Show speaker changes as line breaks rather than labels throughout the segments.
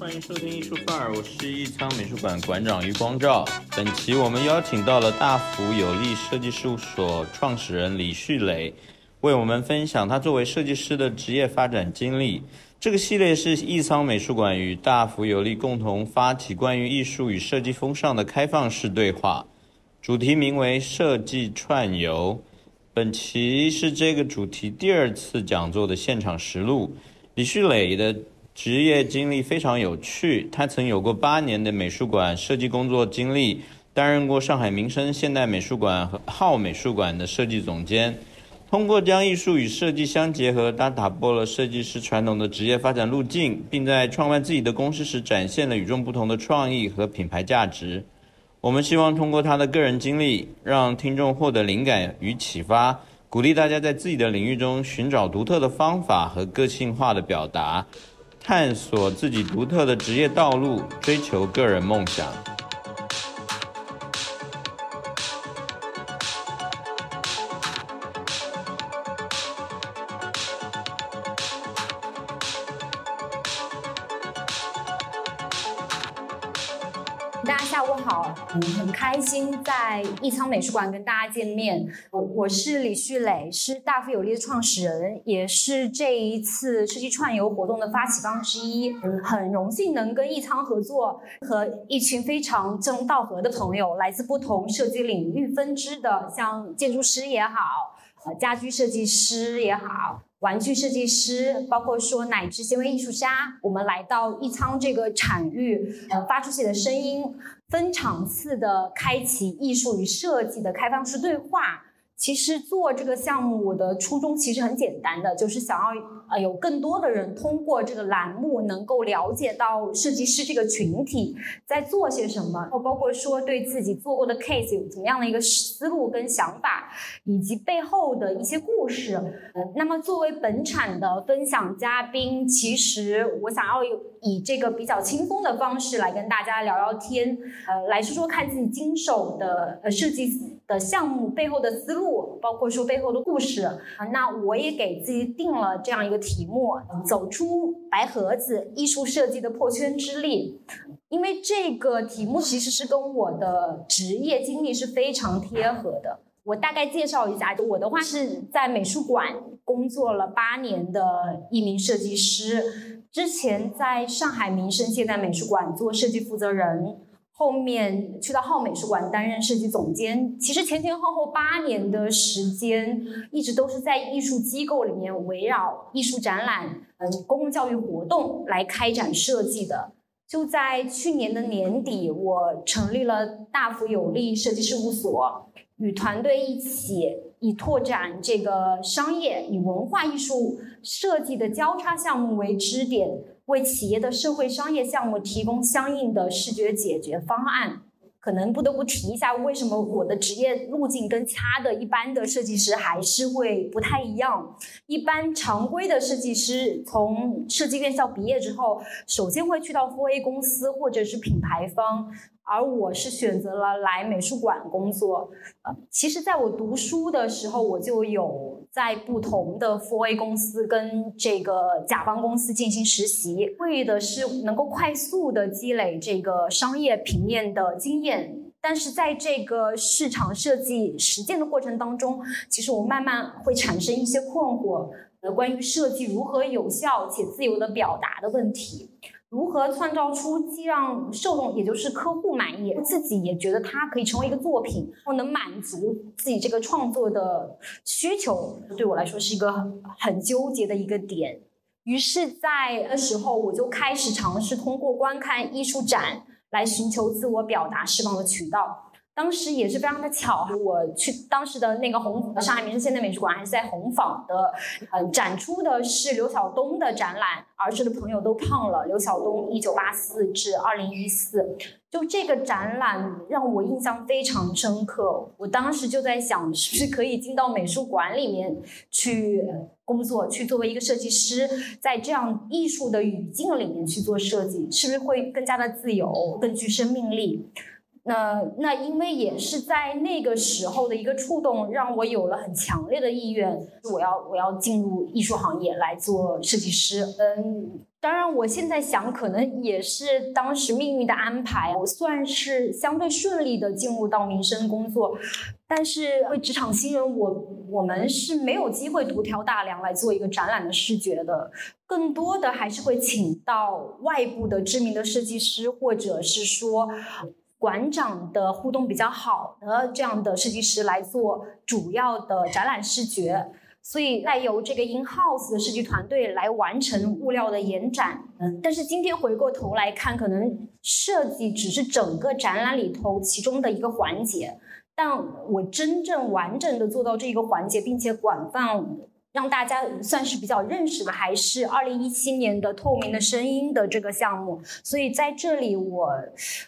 欢迎收听艺术范儿，我是艺仓美术馆馆长余光照。本期我们邀请到了大福有利设计事务所创始人李旭磊，为我们分享他作为设计师的职业发展经历。这个系列是艺仓美术馆与大福有利共同发起关于艺术与设计风尚的开放式对话，主题名为“设计串游”。本期是这个主题第二次讲座的现场实录。李旭磊的职业经历非常有趣，他曾有过八年的美术馆设计工作经历，担任过上海民生现代美术馆和浩美术馆的设计总监。通过将艺术与设计相结合，他打破了设计师传统的职业发展路径，并在创办自己的公司时展现了与众不同的创意和品牌价值。我们希望通过他的个人经历，让听众获得灵感与启发，鼓励大家在自己的领域中寻找独特的方法和个性化的表达，探索自己独特的职业道路，追求个人梦想。
大家下午好，很开心在艺仓美术馆跟大家见面。我我是李旭磊，是大富有力的创始人，也是这一次设计串游活动的发起方之一。很荣幸能跟艺仓合作，和一群非常志同道合的朋友，来自不同设计领域分支的，像建筑师也好，呃，家居设计师也好。玩具设计师，包括说乃至行为艺术家，我们来到艺仓这个产域，呃，发出自己的声音，分场次的开启艺术与设计的开放式对话。其实做这个项目，我的初衷其实很简单的，就是想要呃有更多的人通过这个栏目能够了解到设计师这个群体在做些什么，包括说对自己做过的 case 有怎么样的一个思路跟想法，以及背后的一些故事。呃，那么作为本场的分享嘉宾，其实我想要有以这个比较轻松的方式来跟大家聊聊天，呃，来说说看自己经手的呃设计的项目背后的思路。包括说背后的故事，那我也给自己定了这样一个题目：走出白盒子，艺术设计的破圈之力。因为这个题目其实是跟我的职业经历是非常贴合的。我大概介绍一下，我的话是在美术馆工作了八年的一名设计师，之前在上海民生现代美术馆做设计负责人。后面去到浩美术馆担任设计总监，其实前前后后八年的时间，一直都是在艺术机构里面围绕艺术展览、嗯公共教育活动来开展设计的。就在去年的年底，我成立了大福有利设计事务所，与团队一起以拓展这个商业与文化艺术设计的交叉项目为支点。为企业的社会商业项目提供相应的视觉解决方案，可能不得不提一下，为什么我的职业路径跟其他的一般的设计师还是会不太一样。一般常规的设计师从设计院校毕业之后，首先会去到 4A 公司或者是品牌方。而我是选择了来美术馆工作，呃，其实在我读书的时候，我就有在不同的 4A 公司跟这个甲方公司进行实习，为的是能够快速的积累这个商业平面的经验。但是在这个市场设计实践的过程当中，其实我慢慢会产生一些困惑，呃，关于设计如何有效且自由的表达的问题。如何创造出既让受众，也就是客户满意，自己也觉得它可以成为一个作品，或能满足自己这个创作的需求，对我来说是一个很纠结的一个点。于是，在那时候，我就开始尝试通过观看艺术展来寻求自我表达释放的渠道。当时也是非常的巧，我去当时的那个红上海民生现代美术馆还是在红坊的，嗯，展出的是刘晓东的展览，儿时的朋友都胖了。刘晓东一九八四至二零一四，就这个展览让我印象非常深刻。我当时就在想，是不是可以进到美术馆里面去工作，去作为一个设计师，在这样艺术的语境里面去做设计，是不是会更加的自由，更具生命力？那那因为也是在那个时候的一个触动，让我有了很强烈的意愿，我要我要进入艺术行业来做设计师。嗯，当然，我现在想，可能也是当时命运的安排。我算是相对顺利的进入到民生工作，但是为职场新人，我我们是没有机会独挑大梁来做一个展览的视觉的，更多的还是会请到外部的知名的设计师，或者是说馆长的互动比较好的这样的设计师来做主要的展览视觉。所以再由这个 in house 的设计团队来完成物料的延展。嗯，但是今天回过头来看，可能设计只是整个展览里头其中的一个环节。但我真正完整的做到这一个环节，并且广泛让大家算是比较认识的，还是二零一七年的透明的声音的这个项目。所以在这里，我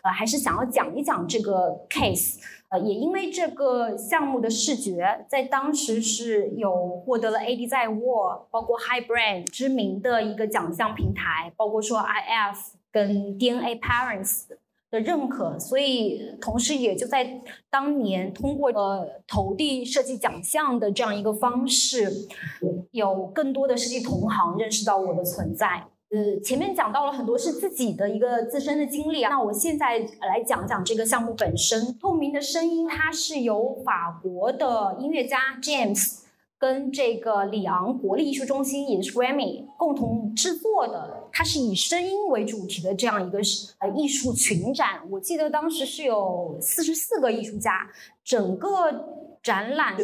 呃还是想要讲一讲这个 case。呃，也因为这个项目的视觉在当时是有获得了 AD 在握，包括 High Brand 知名的一个奖项平台，包括说 IF 跟 DNA Parents 的认可，所以同时也就在当年通过呃投递设计奖项的这样一个方式，有更多的设计同行认识到我的存在。呃，前面讲到了很多是自己的一个自身的经历啊，那我现在来讲讲这个项目本身。透明的声音，它是由法国的音乐家 James 跟这个里昂国立艺术中心，也是 Grammy 共同制作的，它是以声音为主题的这样一个呃艺术群展。我记得当时是有四十四个艺术家，整个。展览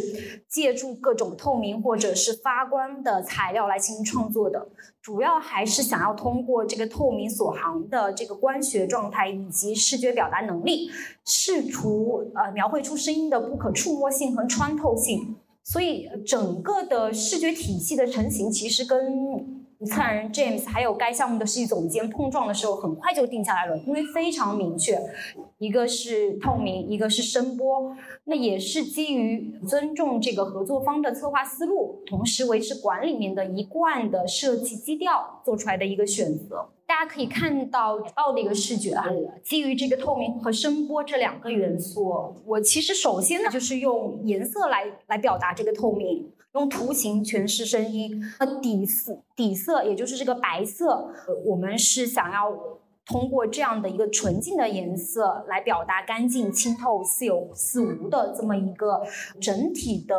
借助各种透明或者是发光的材料来进行创作的，主要还是想要通过这个透明所行的这个光学状态以及视觉表达能力，试图呃描绘出声音的不可触摸性和穿透性。所以整个的视觉体系的成型，其实跟。策展人 James 还有该项目的设计总监碰撞的时候，很快就定下来了，因为非常明确，一个是透明，一个是声波，那也是基于尊重这个合作方的策划思路，同时维持馆里面的一贯的设计基调做出来的一个选择。大家可以看到奥的一个视觉啊，基于这个透明和声波这两个元素，我其实首先呢就是用颜色来来表达这个透明，用图形诠释声音。那底色底色也就是这个白色，我们是想要通过这样的一个纯净的颜色来表达干净、清透、似有似无的这么一个整体的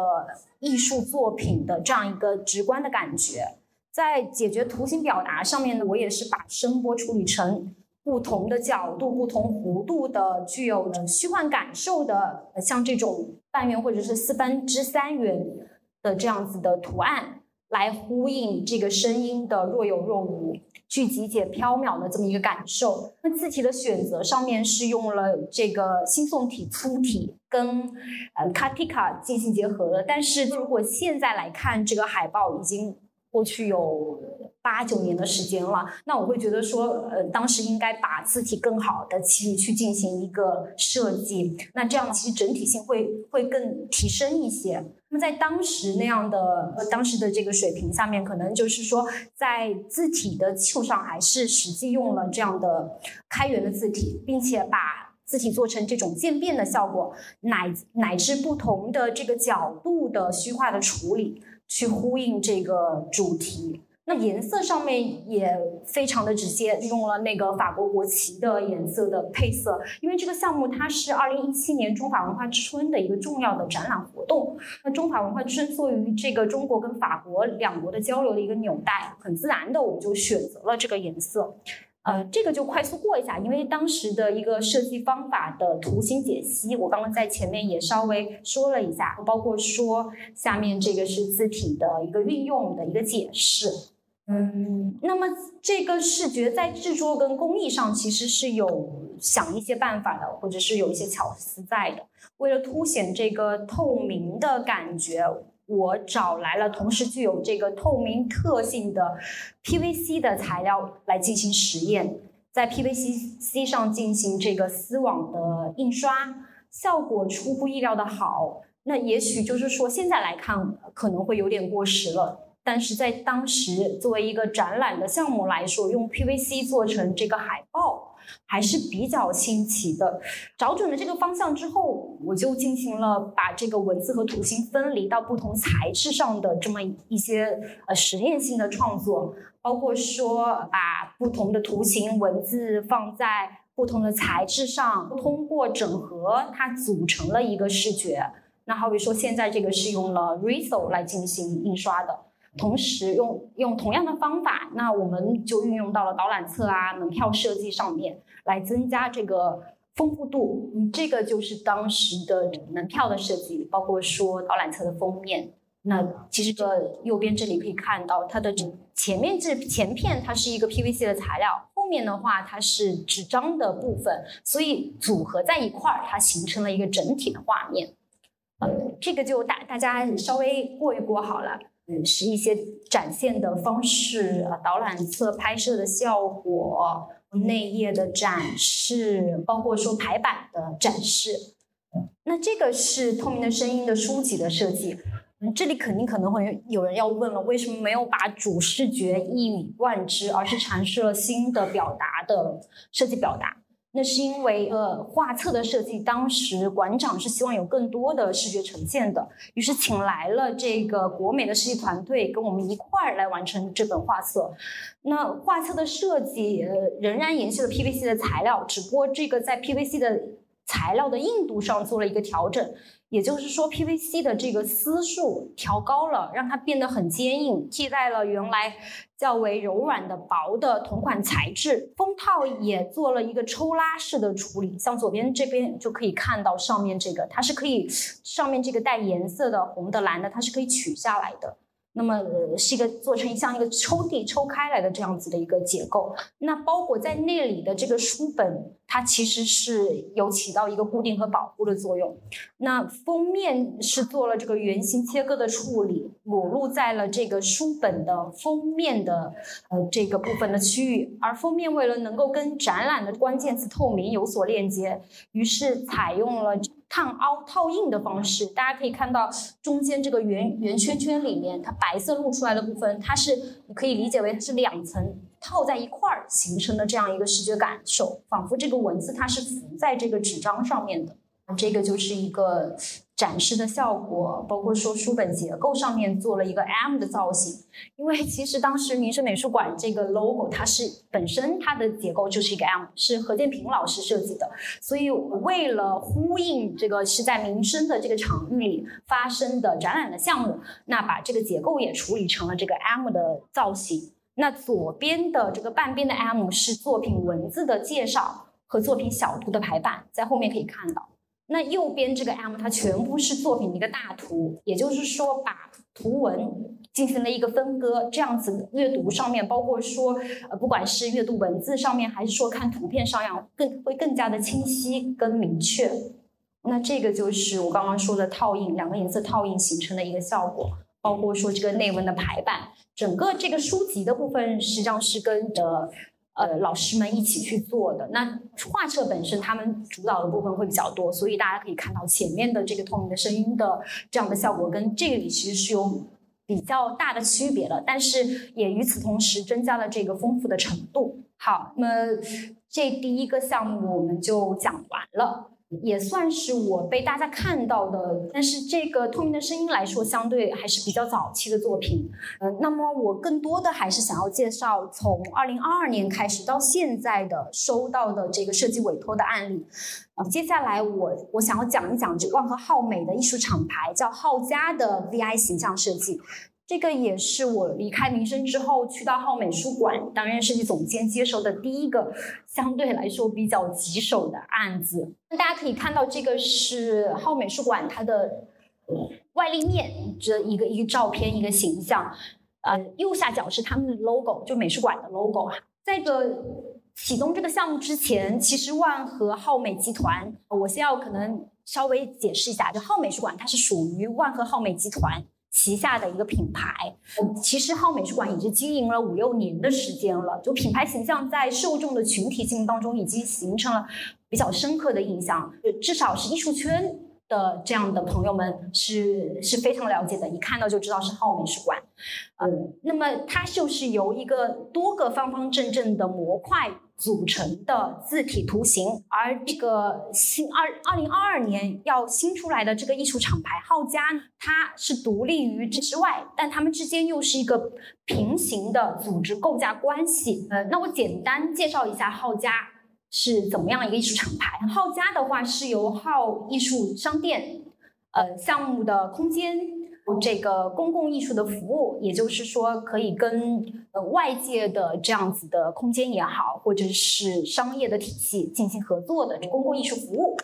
艺术作品的这样一个直观的感觉。在解决图形表达上面呢，我也是把声波处理成不同的角度、不同弧度的、具有虚幻感受的，像这种半圆或者是四分之三圆的这样子的图案，来呼应这个声音的若有若无、聚集且飘渺的这么一个感受。那字体的选择上面是用了这个新宋体粗体跟呃卡蒂卡进行结合了，但是如果现在来看这个海报，已经。过去有八九年的时间了，那我会觉得说，呃，当时应该把字体更好的去去进行一个设计，那这样其实整体性会会更提升一些。那么在当时那样的呃当时的这个水平下面，可能就是说，在字体的基础上，还是实际用了这样的开源的字体，并且把字体做成这种渐变的效果，乃乃至不同的这个角度的虚化的处理。去呼应这个主题，那颜色上面也非常的直接，用了那个法国国旗的颜色的配色。因为这个项目它是二零一七年中法文化之春的一个重要的展览活动。那中法文化之春作为这个中国跟法国两国的交流的一个纽带，很自然的我们就选择了这个颜色。呃，这个就快速过一下，因为当时的一个设计方法的图形解析，我刚刚在前面也稍微说了一下，包括说下面这个是字体的一个运用的一个解释。嗯，那么这个视觉在制作跟工艺上其实是有想一些办法的，或者是有一些巧思在的，为了凸显这个透明的感觉。我找来了同时具有这个透明特性的 PVC 的材料来进行实验，在 PVC 上进行这个丝网的印刷，效果出乎意料的好。那也许就是说现在来看可能会有点过时了，但是在当时作为一个展览的项目来说，用 PVC 做成这个海报。还是比较新奇的，找准了这个方向之后，我就进行了把这个文字和图形分离到不同材质上的这么一些呃实验性的创作。包括说把不同的图形文字放在不同的材质上，通过整合它组成了一个视觉。那好比说现在这个是用了 Riso 来进行印刷的，同时用用同样的方法，那我们就运用到了导览册啊、门票设计上面，来增加这个。丰富度，嗯，这个就是当时的门票的设计，包括说导览册的封面。那其实这右边这里可以看到，它的前面这前片它是一个 PVC 的材料，后面的话它是纸张的部分，所以组合在一块儿，它形成了一个整体的画面。呃，这个就大大家稍微过一过好了，嗯，是一些展现的方式，呃，导览册拍摄的效果。内页的展示，包括说排版的展示，那这个是透明的声音的书籍的设计。嗯，这里肯定可能会有人要问了，为什么没有把主视觉一以贯之，而是阐释了新的表达的设计表达？那是因为，呃，画册的设计，当时馆长是希望有更多的视觉呈现的，于是请来了这个国美的设计团队，跟我们一块儿来完成这本画册。那画册的设计，呃，仍然延续了 PVC 的材料，只不过这个在 PVC 的材料的硬度上做了一个调整。也就是说，PVC 的这个丝数调高了，让它变得很坚硬，替代了原来较为柔软的薄的同款材质。封套也做了一个抽拉式的处理，像左边这边就可以看到上面这个，它是可以上面这个带颜色的红的蓝的，它是可以取下来的。那么是一个做成像一个抽屉抽开来的这样子的一个结构，那包裹在那里的这个书本，它其实是有起到一个固定和保护的作用。那封面是做了这个圆形切割的处理，裸露在了这个书本的封面的呃这个部分的区域，而封面为了能够跟展览的关键词透明有所链接，于是采用了。烫凹套印的方式，大家可以看到中间这个圆圆圈圈里面，它白色露出来的部分，它是你可以理解为它是两层套在一块儿形成的这样一个视觉感受，仿佛这个文字它是浮在这个纸张上面的。这个就是一个展示的效果，包括说书本结构上面做了一个 M 的造型，因为其实当时民生美术馆这个 logo 它是本身它的结构就是一个 M，是何建平老师设计的，所以为了呼应这个是在民生的这个场域里发生的展览的项目，那把这个结构也处理成了这个 M 的造型。那左边的这个半边的 M 是作品文字的介绍和作品小图的排版，在后面可以看到。那右边这个 M 它全部是作品的一个大图，也就是说把图文进行了一个分割，这样子阅读上面，包括说呃不管是阅读文字上面，还是说看图片上样，更会更加的清晰跟明确。那这个就是我刚刚说的套印，两个颜色套印形成的一个效果，包括说这个内文的排版，整个这个书籍的部分实际上是跟着。呃，老师们一起去做的。那画册本身，他们主导的部分会比较多，所以大家可以看到前面的这个透明的声音的这样的效果，跟这里其实是有比较大的区别的。但是也与此同时增加了这个丰富的程度。好，那么这第一个项目我们就讲完了。也算是我被大家看到的，但是这个透明的声音来说，相对还是比较早期的作品。嗯，那么我更多的还是想要介绍从二零二二年开始到现在的收到的这个设计委托的案例。呃，接下来我我想要讲一讲这万和浩美的艺术厂牌叫浩家的 VI 形象设计。这个也是我离开民生之后去到浩美术馆担任设计总监接手的第一个相对来说比较棘手的案子。那大家可以看到，这个是浩美术馆它的外立面这一个一个照片一个形象。呃，右下角是他们的 logo，就美术馆的 logo 哈。在这启动这个项目之前，其实万和浩美集团，我先要可能稍微解释一下，就浩美术馆它是属于万和浩美集团。旗下的一个品牌，其实浩美术馆已经经营了五六年的时间了，就品牌形象在受众的群体性当中已经形成了比较深刻的印象，至少是艺术圈的这样的朋友们是是非常了解的，一看到就知道是浩美术馆。嗯，那么它就是由一个多个方方正正的模块组成的字体图形，而这个新二二零二二年要新出来的这个艺术厂牌浩家，它是独立于这之外，但它们之间又是一个平行的组织构架关系。呃，那我简单介绍一下浩家是怎么样一个艺术厂牌。浩家的话是由浩艺术商店呃项目的空间。这个公共艺术的服务，也就是说，可以跟呃外界的这样子的空间也好，或者是商业的体系进行合作的公共艺术服务。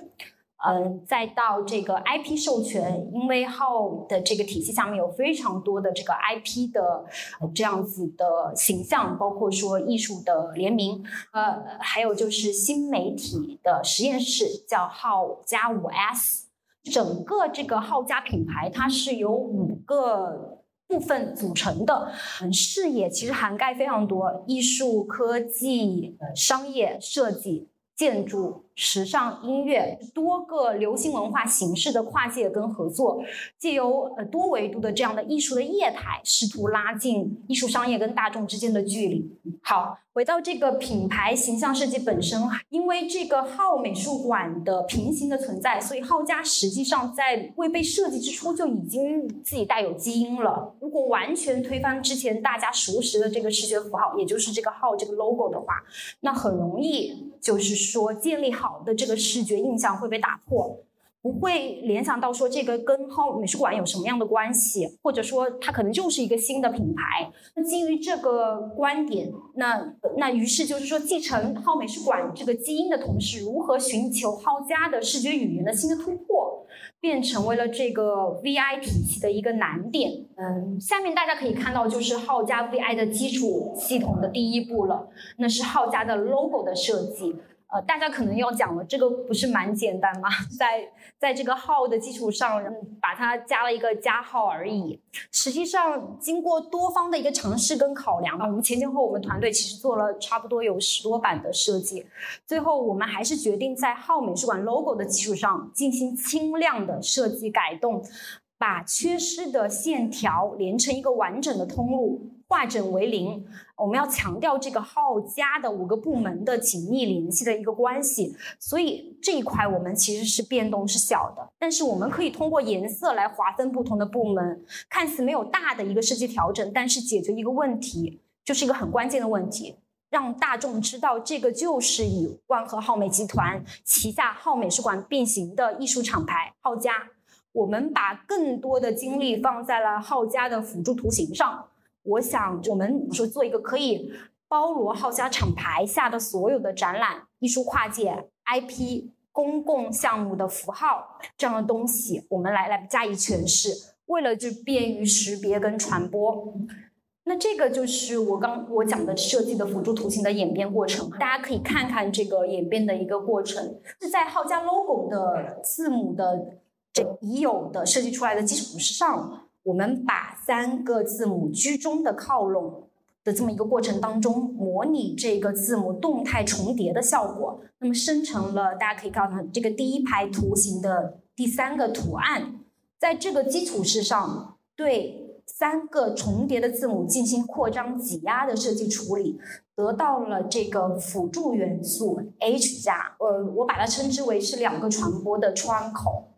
嗯，再到这个 IP 授权，因为号的这个体系下面有非常多的这个 IP 的这样子的形象，包括说艺术的联名，呃，还有就是新媒体的实验室，叫号加五 S。整个这个浩家品牌，它是由五个部分组成的，嗯，视野其实涵盖非常多，艺术、科技、商业、设计。建筑、时尚、音乐多个流行文化形式的跨界跟合作，借由呃多维度的这样的艺术的业态，试图拉近艺术商业跟大众之间的距离。好，回到这个品牌形象设计本身，因为这个号美术馆的平行的存在，所以号家实际上在未被设计之初就已经自己带有基因了。如果完全推翻之前大家熟识的这个视觉符号，也就是这个号这个 logo 的话，那很容易就是。说建立好的这个视觉印象会被打破，不会联想到说这个跟浩美术馆有什么样的关系，或者说它可能就是一个新的品牌。那基于这个观点，那那于是就是说继承浩美术馆这个基因的同时，如何寻求浩家的视觉语言的新的突破，便成为了这个 VI 体系的一个难点。嗯，下面大家可以看到就是浩家 VI 的基础系统的第一步了，那是浩家的 logo 的设计。呃，大家可能要讲了，这个不是蛮简单吗？在在这个号的基础上，把它加了一个加号而已。实际上，经过多方的一个尝试跟考量吧，我们前前后我们团队其实做了差不多有十多版的设计，最后我们还是决定在号美术馆 logo 的基础上进行轻量的设计改动，把缺失的线条连成一个完整的通路。化整为零，我们要强调这个浩家的五个部门的紧密联系的一个关系，所以这一块我们其实是变动是小的，但是我们可以通过颜色来划分不同的部门，看似没有大的一个设计调整，但是解决一个问题，就是一个很关键的问题，让大众知道这个就是与万和浩美集团旗下浩美术馆并行的艺术厂牌浩家，我们把更多的精力放在了浩家的辅助图形上。我想，我们说做一个可以包罗浩家厂牌下的所有的展览、艺术跨界、IP、公共项目的符号这样的东西，我们来来加以诠释，为了就便于识别跟传播。那这个就是我刚我讲的设计的辅助图形的演变过程，大家可以看看这个演变的一个过程，是在浩家 logo 的字母的这已有的设计出来的基础之上。我们把三个字母居中的靠拢的这么一个过程当中，模拟这个字母动态重叠的效果，那么生成了大家可以看到这个第一排图形的第三个图案，在这个基础之上，对三个重叠的字母进行扩张挤压的设计处理，得到了这个辅助元素 H 加，呃，我把它称之为是两个传播的窗口。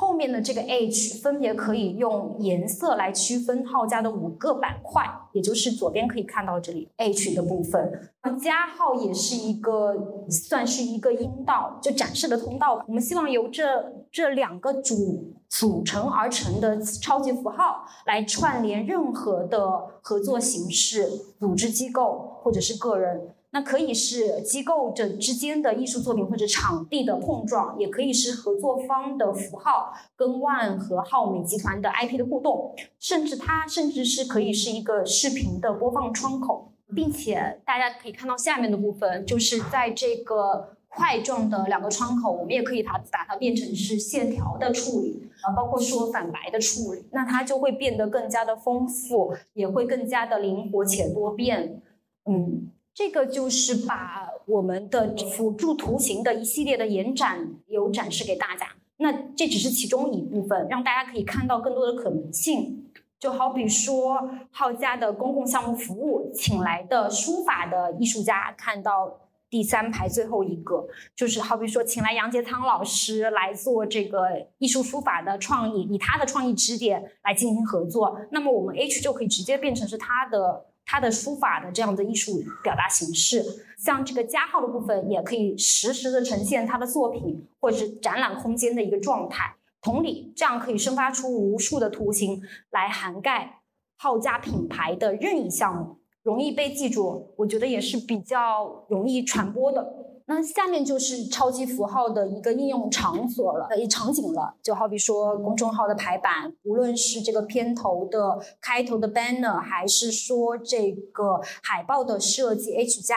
后面的这个 H 分别可以用颜色来区分号家的五个板块，也就是左边可以看到这里 H 的部分。加号也是一个算是一个阴道，就展示的通道。我们希望由这这两个组组成而成的超级符号来串联任何的合作形式、组织机构或者是个人。那可以是机构这之间的艺术作品或者场地的碰撞，也可以是合作方的符号跟万和浩美集团的 IP 的互动，甚至它甚至是可以是一个视频的播放窗口，并且大家可以看到下面的部分，就是在这个块状的两个窗口，我们也可以它把它变成是线条的处理啊，包括说反白的处理，那它就会变得更加的丰富，也会更加的灵活且多变，嗯。这个就是把我们的辅助图形的一系列的延展有展示给大家。那这只是其中一部分，让大家可以看到更多的可能性。就好比说，浩家的公共项目服务，请来的书法的艺术家，看到第三排最后一个，就是好比说，请来杨杰仓老师来做这个艺术书法的创意，以他的创意支点来进行合作，那么我们 H 就可以直接变成是他的他的书法的这样的艺术表达形式。像这个加号的部分，也可以实时的呈现他的作品或者是展览空间的一个状态。同理，这样可以生发出无数的图形来涵盖号家品牌的任意项目，容易被记住。我觉得也是比较容易传播的。那下面就是超级符号的一个应用场所了，呃，场景了。就好比说公众号的排版，无论是这个片头的开头的 banner，还是说这个海报的设计，H 加。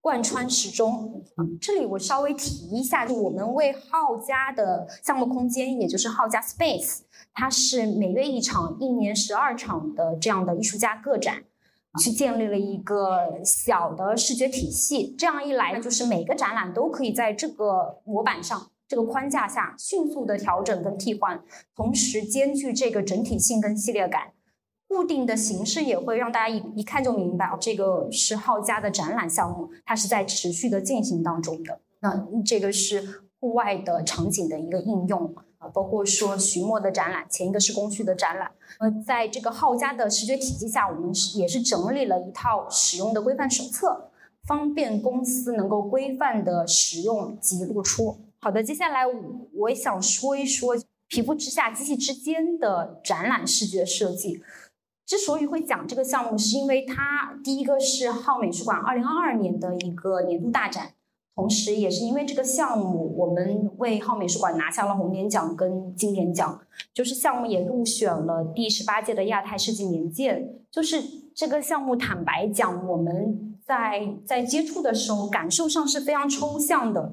贯穿始终。这里我稍微提一下，就我们为浩家的项目空间，也就是浩家 Space，它是每月一场、一年十二场的这样的艺术家个展，去建立了一个小的视觉体系。这样一来，就是每个展览都可以在这个模板上、这个框架下迅速的调整跟替换，同时兼具这个整体性跟系列感。固定的形式也会让大家一一看就明白，这个是浩家的展览项目，它是在持续的进行当中的。那这个是户外的场景的一个应用啊，包括说徐墨的展览，前一个是工序的展览。呃，在这个浩家的视觉体系下，我们是也是整理了一套使用的规范手册，方便公司能够规范的使用及露出。好的，接下来我也想说一说皮肤之下机器之间的展览视觉设计。之所以会讲这个项目，是因为它第一个是浩美术馆二零二二年的一个年度大展，同时也是因为这个项目，我们为浩美术馆拿下了红点奖跟金点奖，就是项目也入选了第十八届的亚太设计年鉴。就是这个项目，坦白讲，我们在在接触的时候，感受上是非常抽象的。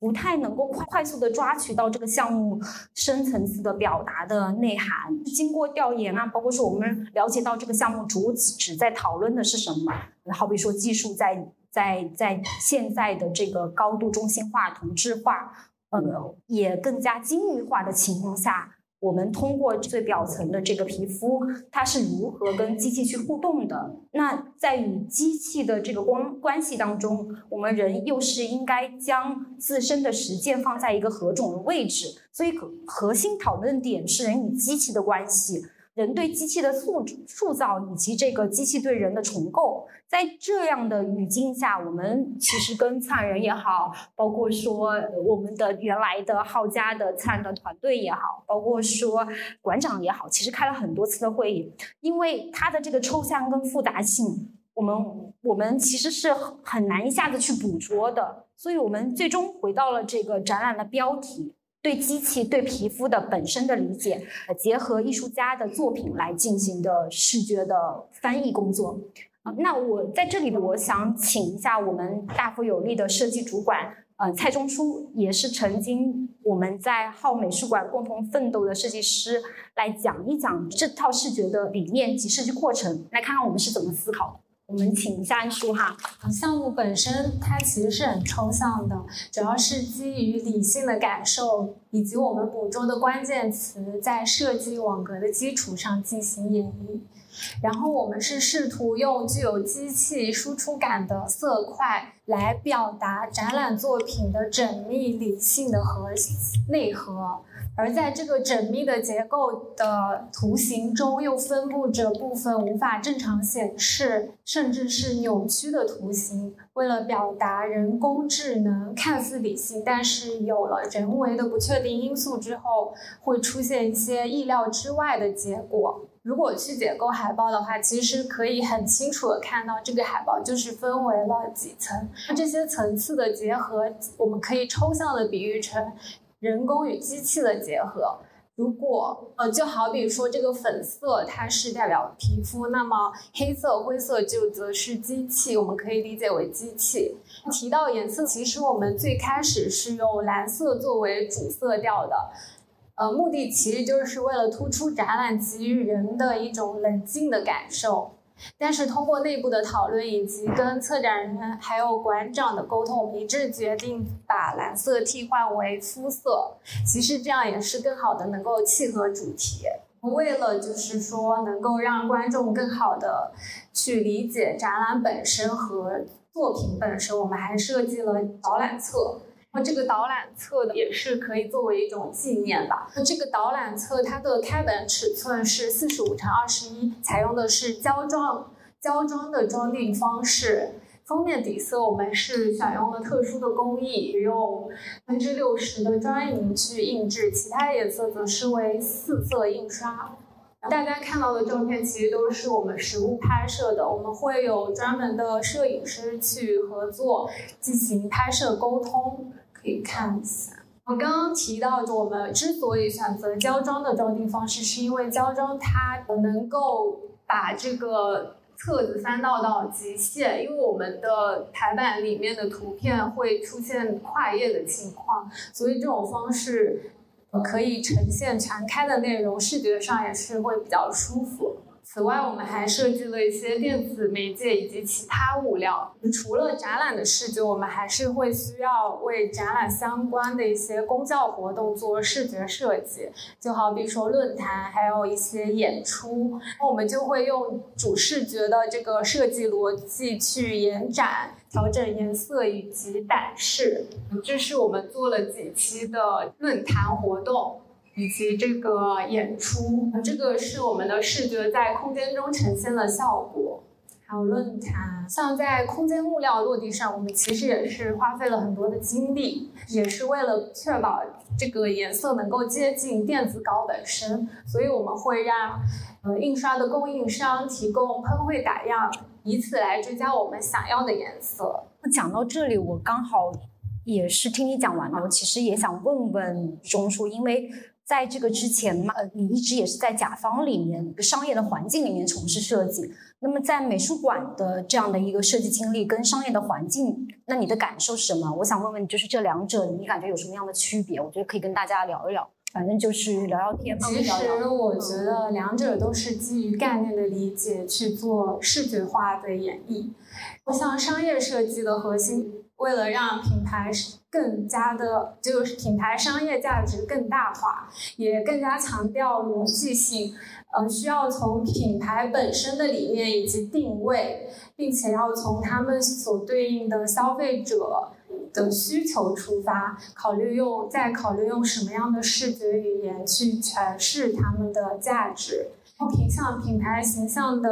不太能够快快速的抓取到这个项目深层次的表达的内涵。经过调研啊，包括说我们了解到这个项目主旨在讨论的是什么，好比说技术在在在现在的这个高度中心化、同质化，呃，也更加精密化的情况下。我们通过最表层的这个皮肤，它是如何跟机器去互动的？那在与机器的这个关关系当中，我们人又是应该将自身的实践放在一个何种的位置？所以核核心讨论点是人与机器的关系。人对机器的塑塑造，以及这个机器对人的重构，在这样的语境下，我们其实跟灿人也好，包括说我们的原来的浩家的灿的团队也好，包括说馆长也好，其实开了很多次的会议，因为它的这个抽象跟复杂性，我们我们其实是很难一下子去捕捉的，所以我们最终回到了这个展览的标题。对机器、对皮肤的本身的理解，结合艺术家的作品来进行的视觉的翻译工作。那我在这里，我想请一下我们大富有力的设计主管，呃，蔡中书，也是曾经我们在浩美术馆共同奋斗的设计师，来讲一讲这套视觉的理念及设计过程，来看看我们是怎么思考的。我们请一下安叔哈。
项目本身它其实是很抽象的，主要是基于理性的感受以及我们捕捉的关键词，在设计网格的基础上进行演绎。然后我们是试图用具有机器输出感的色块来表达展览作品的缜密理性的核内核。而在这个缜密的结构的图形中，又分布着部分无法正常显示，甚至是扭曲的图形。为了表达人工智能看似理性，但是有了人为的不确定因素之后，会出现一些意料之外的结果。如果去解构海报的话，其实可以很清楚的看到，这个海报就是分为了几层。这些层次的结合，我们可以抽象的比喻成。人工与机器的结合，如果呃，就好比说这个粉色它是代表皮肤，那么黑色、灰色就则是机器，我们可以理解为机器。提到颜色，其实我们最开始是用蓝色作为主色调的，呃，目的其实就是为了突出展览给予人的一种冷静的感受。但是通过内部的讨论以及跟策展人还有馆长的沟通，一致决定把蓝色替换为肤色。其实这样也是更好的能够契合主题。为了就是说能够让观众更好的去理解展览本身和作品本身，我们还设计了导览册。那这个导览册的也是可以作为一种纪念吧。那这个导览册它的开本尺寸是四十五乘二十一，采用的是胶装胶装的装订方式。封面底色我们是选用了特殊的工艺，用百分之六十的专银去印制，其他颜色则是为四色印刷。大家看到的照片其实都是我们实物拍摄的，我们会有专门的摄影师去合作进行拍摄沟通，可以看一下。我刚刚提到，我们之所以选择胶装的装订方式，是因为胶装它能够把这个。册子翻到到极限，因为我们的排版里面的图片会出现跨页的情况，所以这种方式可以呈现全开的内容，视觉上也是会比较舒服。此外，我们还设计了一些电子媒介以及其他物料。除了展览的视觉，我们还是会需要为展览相关的一些公教活动做视觉设计。就好比说论坛，还有一些演出，我们就会用主视觉的这个设计逻辑去延展、调整颜色以及展示。这是我们做了几期的论坛活动。以及这个演出，这个是我们的视觉在空间中呈现的效果。还有论坛，像在空间物料落地上，我们其实也是花费了很多的精力，也是为了确保这个颜色能够接近电子稿本身，所以我们会让呃印刷的供应商提供喷绘打样，以此来追加我们想要的颜色。
那讲到这里，我刚好也是听你讲完了，我其实也想问问钟叔，因为。在这个之前嘛，呃，你一直也是在甲方里面一个商业的环境里面从事设计。那么在美术馆的这样的一个设计经历跟商业的环境，那你的感受是什么？我想问问，就是这两者你感觉有什么样的区别？我觉得可以跟大家聊一聊，反正就是聊聊天。
其实我觉得两者都是基于概念的理解去做视觉化的演绎。我像商业设计的核心。为了让品牌更加的，就是品牌商业价值更大化，也更加强调逻辑性，呃，需要从品牌本身的理念以及定位，并且要从他们所对应的消费者的需求出发，考虑用再考虑用什么样的视觉语言去诠释他们的价值，品向品牌形象的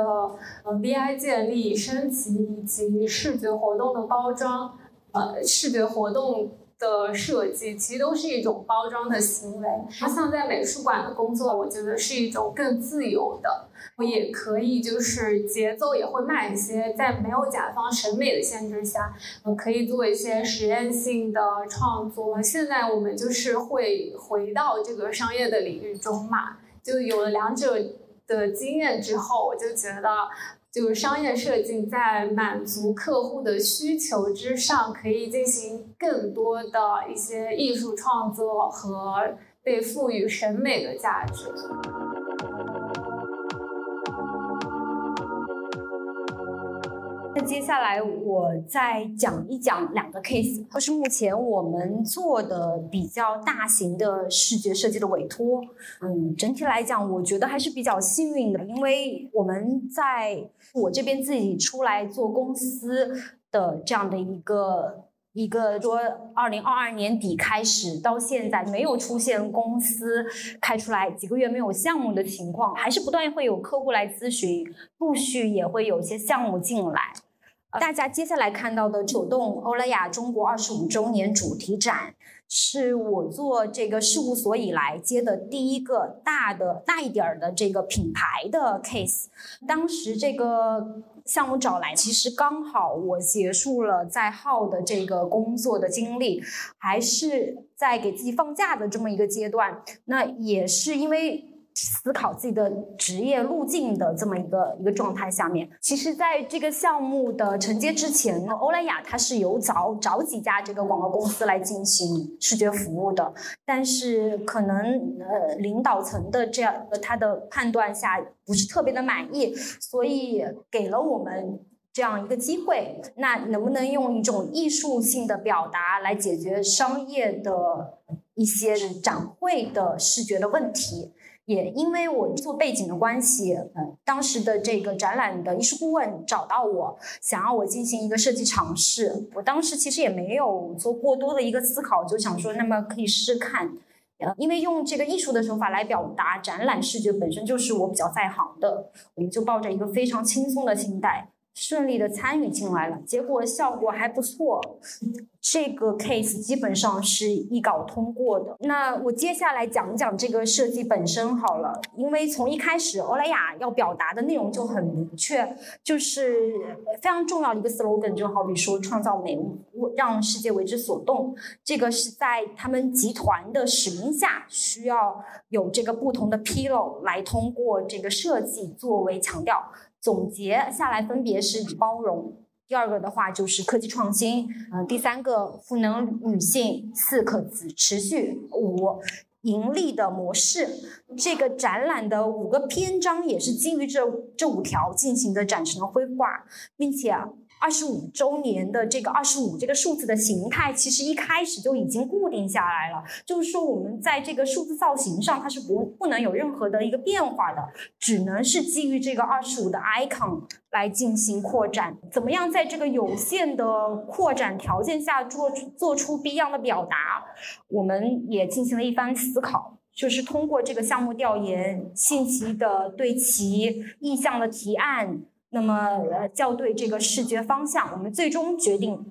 呃 VI 建立升级以及视觉活动的包装。呃，视觉活动的设计其实都是一种包装的行为。像在美术馆的工作，我觉得是一种更自由的，我也可以就是节奏也会慢一些，在没有甲方审美的限制下，我，可以做一些实验性的创作。现在我们就是会回到这个商业的领域中嘛，就有了两者的经验之后，我就觉得。就是商业设计在满足客户的需求之上，可以进行更多的一些艺术创作和被赋予审美的价值。
接下来我再讲一讲两个 case，都是目前我们做的比较大型的视觉设计的委托。嗯，整体来讲，我觉得还是比较幸运的，因为我们在我这边自己出来做公司的这样的一个一个说，二零二二年底开始到现在没有出现公司开出来几个月没有项目的情况，还是不断会有客户来咨询，陆续也会有一些项目进来。大家接下来看到的九栋欧莱雅中国二十五周年主题展，是我做这个事务所以来接的第一个大的大一点儿的这个品牌的 case。当时这个项目找来，其实刚好我结束了在号的这个工作的经历，还是在给自己放假的这么一个阶段。那也是因为。思考自己的职业路径的这么一个一个状态下面，其实在这个项目的承接之前呢，欧莱雅它是有找找几家这个广告公司来进行视觉服务的，但是可能呃领导层的这样的他的判断下不是特别的满意，所以给了我们。这样一个机会，那能不能用一种艺术性的表达来解决商业的一些展会的视觉的问题？也因为我做背景的关系，嗯，当时的这个展览的艺术顾问找到我，想要我进行一个设计尝试。我当时其实也没有做过多的一个思考，就想说，那么可以试试看。呃，因为用这个艺术的手法来表达展览视觉本身就是我比较在行的，我们就抱着一个非常轻松的心态。顺利的参与进来了，结果效果还不错。这个 case 基本上是一稿通过的。那我接下来讲讲这个设计本身好了，因为从一开始欧莱雅要表达的内容就很明确，就是非常重要的一个 slogan，就好比说创造美，让世界为之所动。这个是在他们集团的使命下，需要有这个不同的 pillar 来通过这个设计作为强调。总结下来分别是包容，第二个的话就是科技创新，嗯，第三个赋能女性，四可持持续，五盈利的模式。这个展览的五个篇章也是基于这这五条进行的展陈的规划，并且。二十五周年的这个二十五这个数字的形态，其实一开始就已经固定下来了。就是说，我们在这个数字造型上，它是不不能有任何的一个变化的，只能是基于这个二十五的 icon 来进行扩展。怎么样在这个有限的扩展条件下做做出不一样的表达？我们也进行了一番思考，就是通过这个项目调研、信息的对齐、意向的提案。那么，呃，校对这个视觉方向，我们最终决定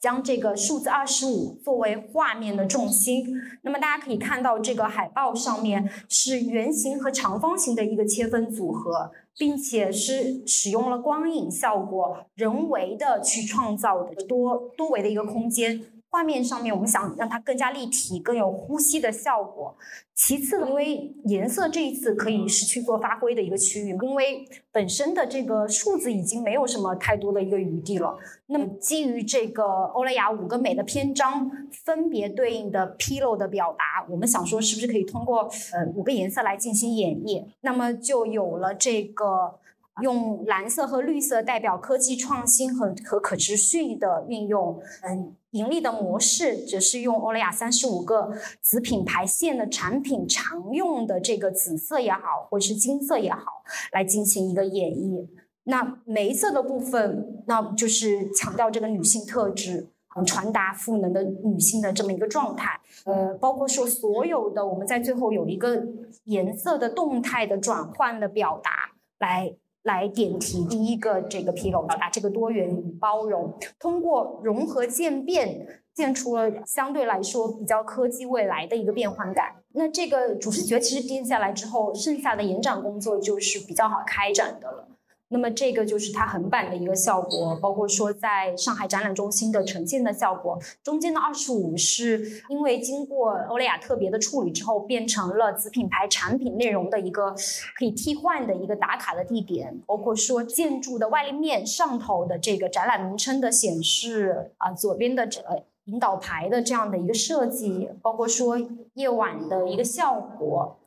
将这个数字二十五作为画面的重心。那么，大家可以看到，这个海报上面是圆形和长方形的一个切分组合，并且是使用了光影效果，人为的去创造的多多维的一个空间。画面上面，我们想让它更加立体、更有呼吸的效果。其次呢，因为颜色这一次可以是去做发挥的一个区域，因为本身的这个数字已经没有什么太多的一个余地了。那么，基于这个欧莱雅五个美的篇章分别对应的纰漏的表达，我们想说是不是可以通过呃五个颜色来进行演绎？那么就有了这个用蓝色和绿色代表科技创新和和可持续的运用，嗯。盈利的模式则是用欧莱雅三十五个子品牌线的产品常用的这个紫色也好，或者是金色也好，来进行一个演绎。那玫色的部分，那就是强调这个女性特质，嗯，传达赋能的女性的这么一个状态。呃，包括说所有的我们在最后有一个颜色的动态的转换的表达来。来点题第一个这个纰漏，表达这个多元与包容，通过融合渐变，建出了相对来说比较科技未来的一个变换感。那这个主视觉其实定下来之后，剩下的延展工作就是比较好开展的了。那么这个就是它横版的一个效果，包括说在上海展览中心的呈现的效果。中间的二十五是因为经过欧莱雅特别的处理之后，变成了子品牌产品内容的一个可以替换的一个打卡的地点。包括说建筑的外立面上头的这个展览名称的显示啊，左边的这引导牌的这样的一个设计，包括说夜晚的一个效果，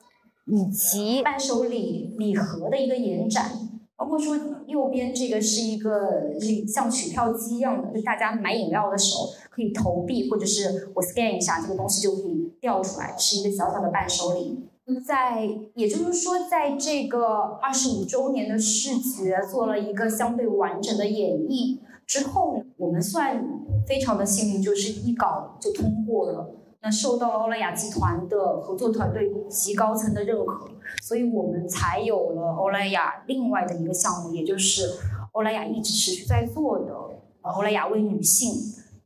以及伴手礼礼盒的一个延展。包括说右边这个是一个像取票机一样的，就大家买饮料的时候可以投币，或者是我 scan 一下这个东西就可以调出来，是一个小小的伴手礼。在也就是说，在这个二十五周年的视觉做了一个相对完整的演绎之后，我们算非常的幸运，就是一稿就通过了。受到了欧莱雅集团的合作团队及高层的认可，所以我们才有了欧莱雅另外的一个项目，也就是欧莱雅一直持续在做的欧莱雅为女性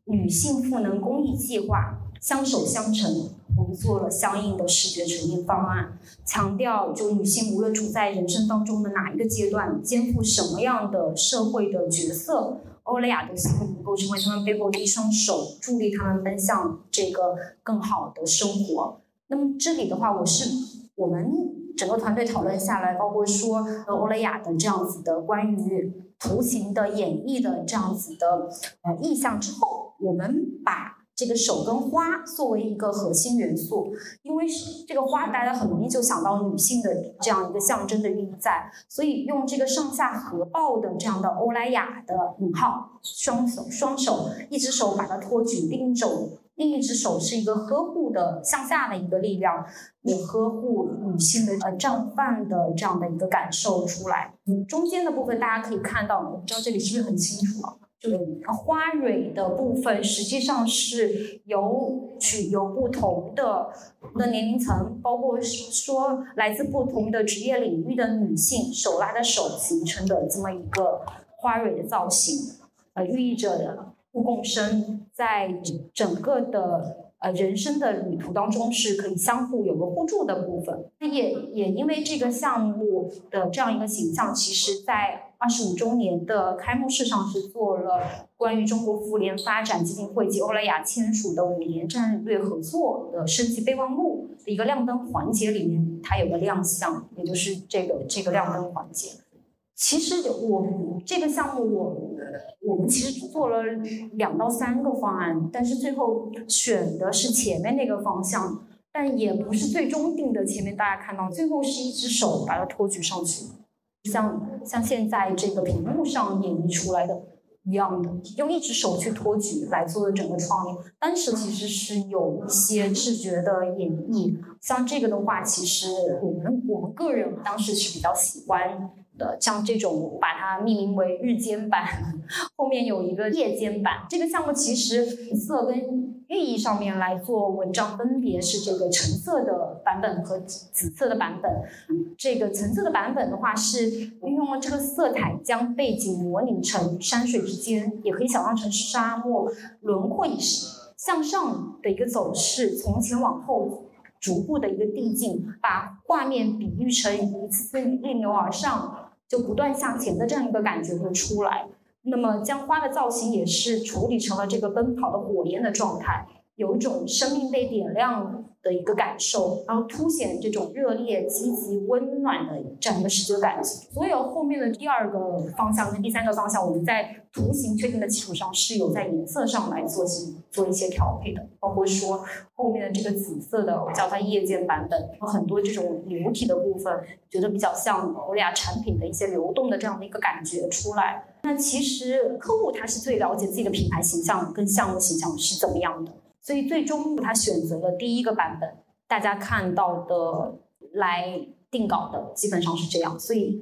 女性赋能公益计划，相守相成，我们做了相应的视觉呈现方案，强调就女性无论处在人生当中的哪一个阶段，肩负什么样的社会的角色。欧莱雅的希望能够成为他们背后的一双手，助力他们奔向这个更好的生活。那么这里的话，我是我们整个团队讨论下来，包括说欧莱雅的这样子的关于图形的演绎的这样子的呃意向之后，我们把。这个手跟花作为一个核心元素，因为这个花大家很容易就想到女性的这样一个象征的寓意在，所以用这个上下合抱的这样的欧莱雅的引号，双手双手，一只手把它托举，另一手另一只手是一个呵护的向下的一个力量，也呵护女性的呃绽放的这样的一个感受出来。中间的部分大家可以看到，我不知道这里是不是很清楚啊？就花蕊的部分，实际上是由取由不同的的年龄层，包括说来自不同的职业领域的女性手拉着手形成的这么一个花蕊的造型，呃，寓意着的互共生，在整个的。呃，人生的旅途当中是可以相互有个互助的部分。那也也因为这个项目的这样一个形象，其实在二十五周年的开幕式上是做了关于中国妇联发展基金会及欧莱雅签署的五年战略合作的升级备忘录的一个亮灯环节里面，它有个亮相，也就是这个这个亮灯环节。其实我这个项目，我我们其实做了两到三个方案，但是最后选的是前面那个方向，但也不是最终定的。前面大家看到，最后是一只手把它托举上去，像像现在这个屏幕上演绎出来的一样的，用一只手去托举来做的整个创意。当时其实是有一些视觉的演绎，像这个的话，其实我们我们个人当时是比较喜欢。的像这种把它命名为日间版，后面有一个夜间版。这个项目其实色跟寓意上面来做文章，分别是这个橙色的版本和紫色的版本。这个橙色的版本的话，是运用了这个色彩，将背景模拟成山水之间，也可以想象成沙漠轮廓以向上的一个走势，从前往后逐步的一个递进，把画面比喻成一次次逆流而上。就不断向前的这样一个感觉会出来，那么将花的造型也是处理成了这个奔跑的火焰的状态，有一种生命被点亮。的一个感受，然后凸显这种热烈、积极、温暖的这样一个视觉感。所有后面的第二个方向跟第三个方向，我们在图形确定的基础上是有在颜色上来做些做一些调配的，包括说后面的这个紫色的，我叫它夜间版本，有很多这种流体的部分，觉得比较像欧莱雅产品的一些流动的这样的一个感觉出来。那其实客户他是最了解自己的品牌形象跟项目形象是怎么样的。所以最终他选择了第一个版本，大家看到的来定稿的基本上是这样。所以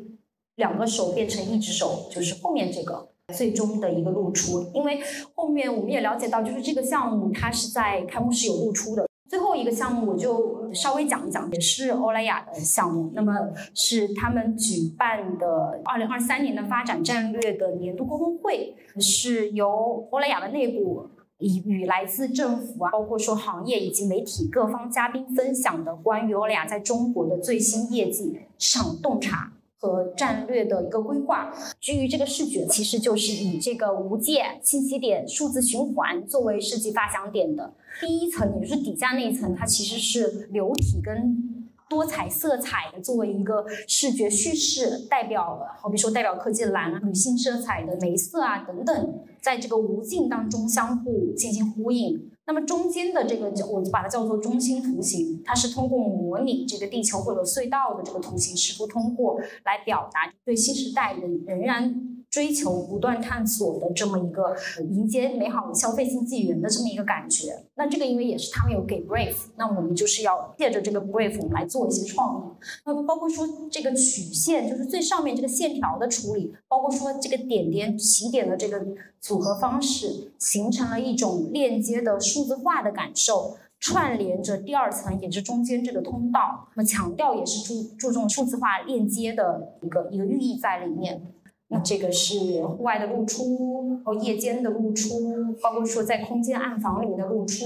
两个手变成一只手，就是后面这个最终的一个露出。因为后面我们也了解到，就是这个项目它是在开幕式有露出的。最后一个项目我就稍微讲一讲，也是欧莱雅的项目。那么是他们举办的二零二三年的发展战略的年度沟通会，是由欧莱雅的内部。以与来自政府啊，包括说行业以及媒体各方嘉宾分享的关于欧莱雅在中国的最新业绩、市场洞察和战略的一个规划。基于这个视觉，其实就是以这个无界、信息点、数字循环作为设计发想点的第一层，也就是底下那一层，它其实是流体跟。多彩色彩的作为一个视觉叙事，代表好比说代表科技蓝啊、女性色彩的玫色啊等等，在这个无尽当中相互进行呼应。那么中间的这个叫我把它叫做中心图形，它是通过模拟这个地球或者隧道的这个图形，试图通过来表达对新时代仍仍然。追求不断探索的这么一个迎接美好消费新纪元的这么一个感觉，那这个因为也是他们有给 brief，那我们就是要借着这个 brief 来做一些创意。那包括说这个曲线，就是最上面这个线条的处理，包括说这个点点起点的这个组合方式，形成了一种链接的数字化的感受，串联着第二层，也是中间这个通道。那么强调也是注注重数字化链接的一个一个寓意在里面。那这个是户外的露出，哦，夜间的露出，包括说在空间暗房里面的露出，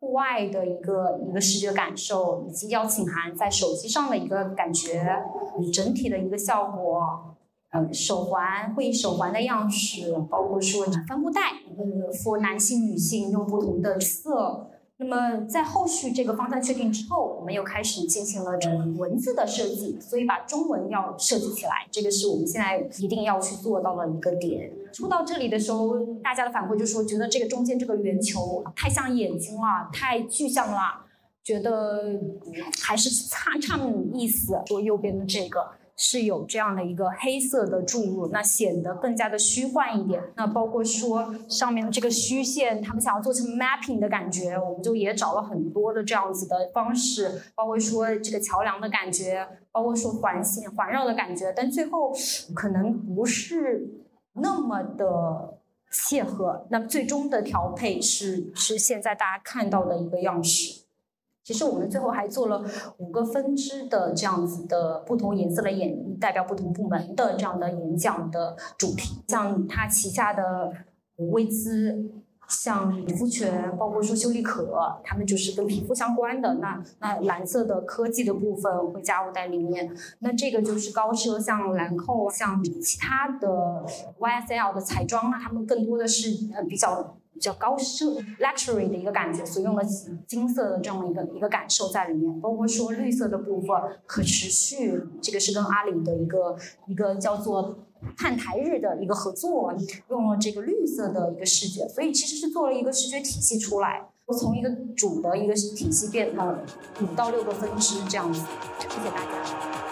户外的一个一个视觉感受，以及邀请函在手机上的一个感觉，整体的一个效果，嗯，手环，会议手环的样式，包括说帆布袋，呃，for 男性、女性用不同的色。那么在后续这个方向确定之后，我们又开始进行了这种文字的设计，所以把中文要设计起来，这个是我们现在一定要去做到的一个点。说到这里的时候，大家的反馈就说，觉得这个中间这个圆球太像眼睛了，太具象了，觉得还是差差意思。说右边的这个。是有这样的一个黑色的注入，那显得更加的虚幻一点。那包括说上面的这个虚线，他们想要做成 mapping 的感觉，我们就也找了很多的这样子的方式，包括说这个桥梁的感觉，包括说环线环绕的感觉，但最后可能不是那么的切合。那最终的调配是是现在大家看到的一个样式。其实我们最后还做了五个分支的这样子的不同颜色的演，代表不同部门的这样的演讲的主题，像他旗下的薇姿，像皮肤泉，包括说修丽可，他们就是跟皮肤相关的。那那蓝色的科技的部分会加入在里面。那这个就是高奢，像兰蔻，像其他的 YSL 的彩妆啊，他们更多的是呃比较。比较高奢 luxury 的一个感觉，所以用了金色的这么一个一个感受在里面，包括说绿色的部分，可持续，这个是跟阿里的一个一个叫做盼台日的一个合作，用了这个绿色的一个视觉，所以其实是做了一个视觉体系出来，从一个主的一个体系变成五到六个分支这样子，谢谢大家。